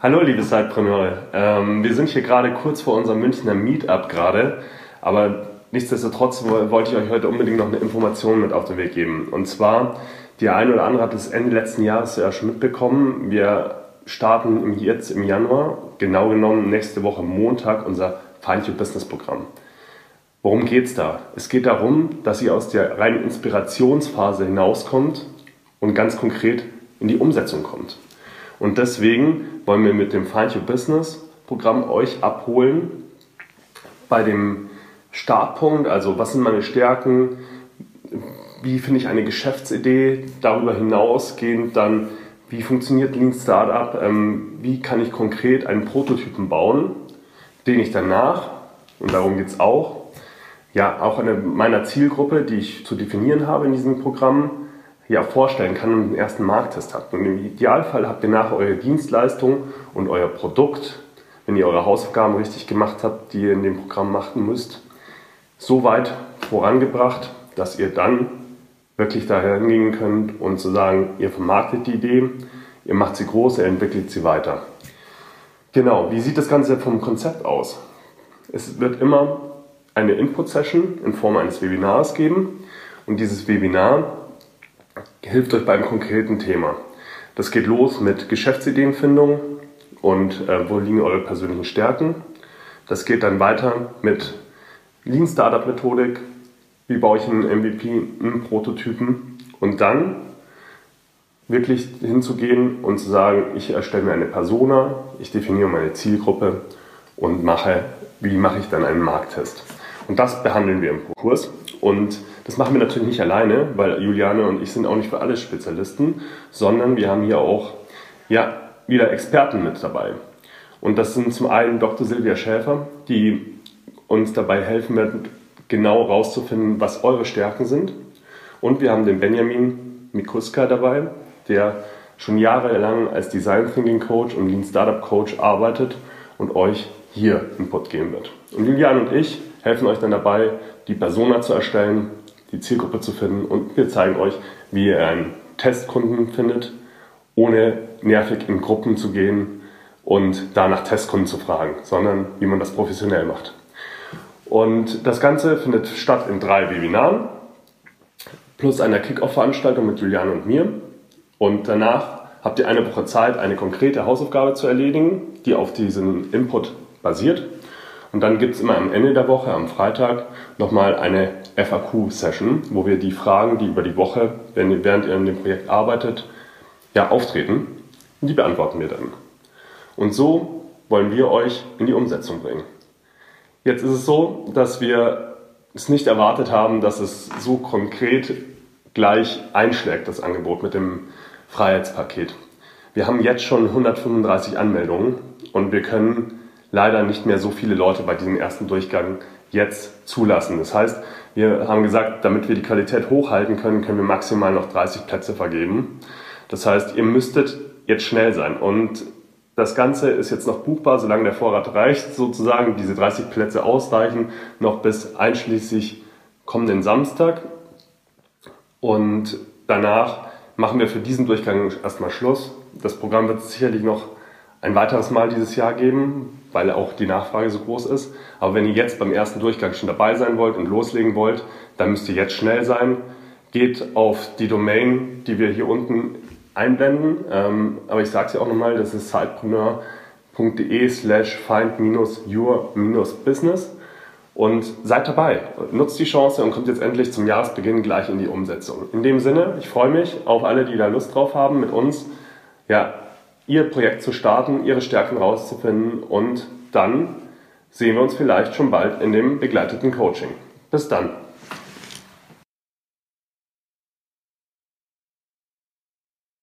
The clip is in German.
Hallo, liebe Sidepreneure. Ähm, wir sind hier gerade kurz vor unserem Münchner Meetup gerade, aber nichtsdestotrotz wollte ich euch heute unbedingt noch eine Information mit auf den Weg geben. Und zwar, die eine oder andere hat es Ende letzten Jahres ja schon mitbekommen. Wir starten jetzt im Januar, genau genommen nächste Woche Montag, unser Your Business Programm. Worum geht es da? Es geht darum, dass ihr aus der reinen Inspirationsphase hinauskommt und ganz konkret in die Umsetzung kommt. Und deswegen wollen wir mit dem Find Your Business Programm euch abholen bei dem Startpunkt, also was sind meine Stärken, wie finde ich eine Geschäftsidee, darüber hinausgehend dann, wie funktioniert Lean Startup, ähm, wie kann ich konkret einen Prototypen bauen, den ich danach, und darum geht es auch, ja, auch in meiner Zielgruppe, die ich zu definieren habe in diesem Programm, ja, vorstellen kann und einen ersten Markttest habt. Und im Idealfall habt ihr nachher eure Dienstleistung und euer Produkt, wenn ihr eure Hausaufgaben richtig gemacht habt, die ihr in dem Programm machen müsst, so weit vorangebracht, dass ihr dann wirklich dahin gehen könnt und zu sagen, ihr vermarktet die Idee, ihr macht sie groß, ihr entwickelt sie weiter. Genau, wie sieht das Ganze vom Konzept aus? Es wird immer eine Input-Session in Form eines Webinars geben und dieses Webinar hilft euch beim konkreten Thema. Das geht los mit Geschäftsideenfindung und äh, wo liegen eure persönlichen Stärken. Das geht dann weiter mit Lean Startup Methodik, wie baue ich einen MVP, einen Prototypen und dann wirklich hinzugehen und zu sagen, ich erstelle mir eine Persona, ich definiere meine Zielgruppe und mache, wie mache ich dann einen Markttest. Und das behandeln wir im Kurs. Und das machen wir natürlich nicht alleine, weil Juliane und ich sind auch nicht für alles Spezialisten, sondern wir haben hier auch ja, wieder Experten mit dabei. Und das sind zum einen Dr. Silvia Schäfer, die uns dabei helfen wird, genau herauszufinden, was eure Stärken sind. Und wir haben den Benjamin Mikuska dabei, der schon jahrelang als Design Thinking Coach und Lean Startup Coach arbeitet und euch hier Input geben wird. Und Julian und ich helfen euch dann dabei, die Persona zu erstellen, die Zielgruppe zu finden und wir zeigen euch, wie ihr einen Testkunden findet, ohne nervig in Gruppen zu gehen und da nach Testkunden zu fragen, sondern wie man das professionell macht. Und das Ganze findet statt in drei Webinaren plus einer Kick-Off-Veranstaltung mit Julian und mir. Und danach habt ihr eine Woche Zeit, eine konkrete Hausaufgabe zu erledigen, die auf diesen Input basiert. Und dann gibt es immer am Ende der Woche, am Freitag, nochmal eine FAQ-Session, wo wir die Fragen, die über die Woche, während ihr in dem Projekt arbeitet, ja, auftreten, die beantworten wir dann. Und so wollen wir euch in die Umsetzung bringen. Jetzt ist es so, dass wir es nicht erwartet haben, dass es so konkret gleich einschlägt, das Angebot mit dem Freiheitspaket. Wir haben jetzt schon 135 Anmeldungen und wir können leider nicht mehr so viele Leute bei diesem ersten Durchgang jetzt zulassen. Das heißt, wir haben gesagt, damit wir die Qualität hochhalten können, können wir maximal noch 30 Plätze vergeben. Das heißt, ihr müsstet jetzt schnell sein. Und das Ganze ist jetzt noch buchbar, solange der Vorrat reicht, sozusagen. Diese 30 Plätze ausreichen noch bis einschließlich kommenden Samstag. Und danach machen wir für diesen Durchgang erstmal Schluss. Das Programm wird sicherlich noch ein weiteres Mal dieses Jahr geben, weil auch die Nachfrage so groß ist. Aber wenn ihr jetzt beim ersten Durchgang schon dabei sein wollt und loslegen wollt, dann müsst ihr jetzt schnell sein. Geht auf die Domain, die wir hier unten einblenden. Ähm, aber ich sage es ja auch nochmal, das ist sidepreneur.de slash find-your-business. Und seid dabei, nutzt die Chance und kommt jetzt endlich zum Jahresbeginn gleich in die Umsetzung. In dem Sinne, ich freue mich auf alle, die da Lust drauf haben, mit uns ja, ihr Projekt zu starten, ihre Stärken rauszufinden und dann sehen wir uns vielleicht schon bald in dem begleiteten Coaching. Bis dann.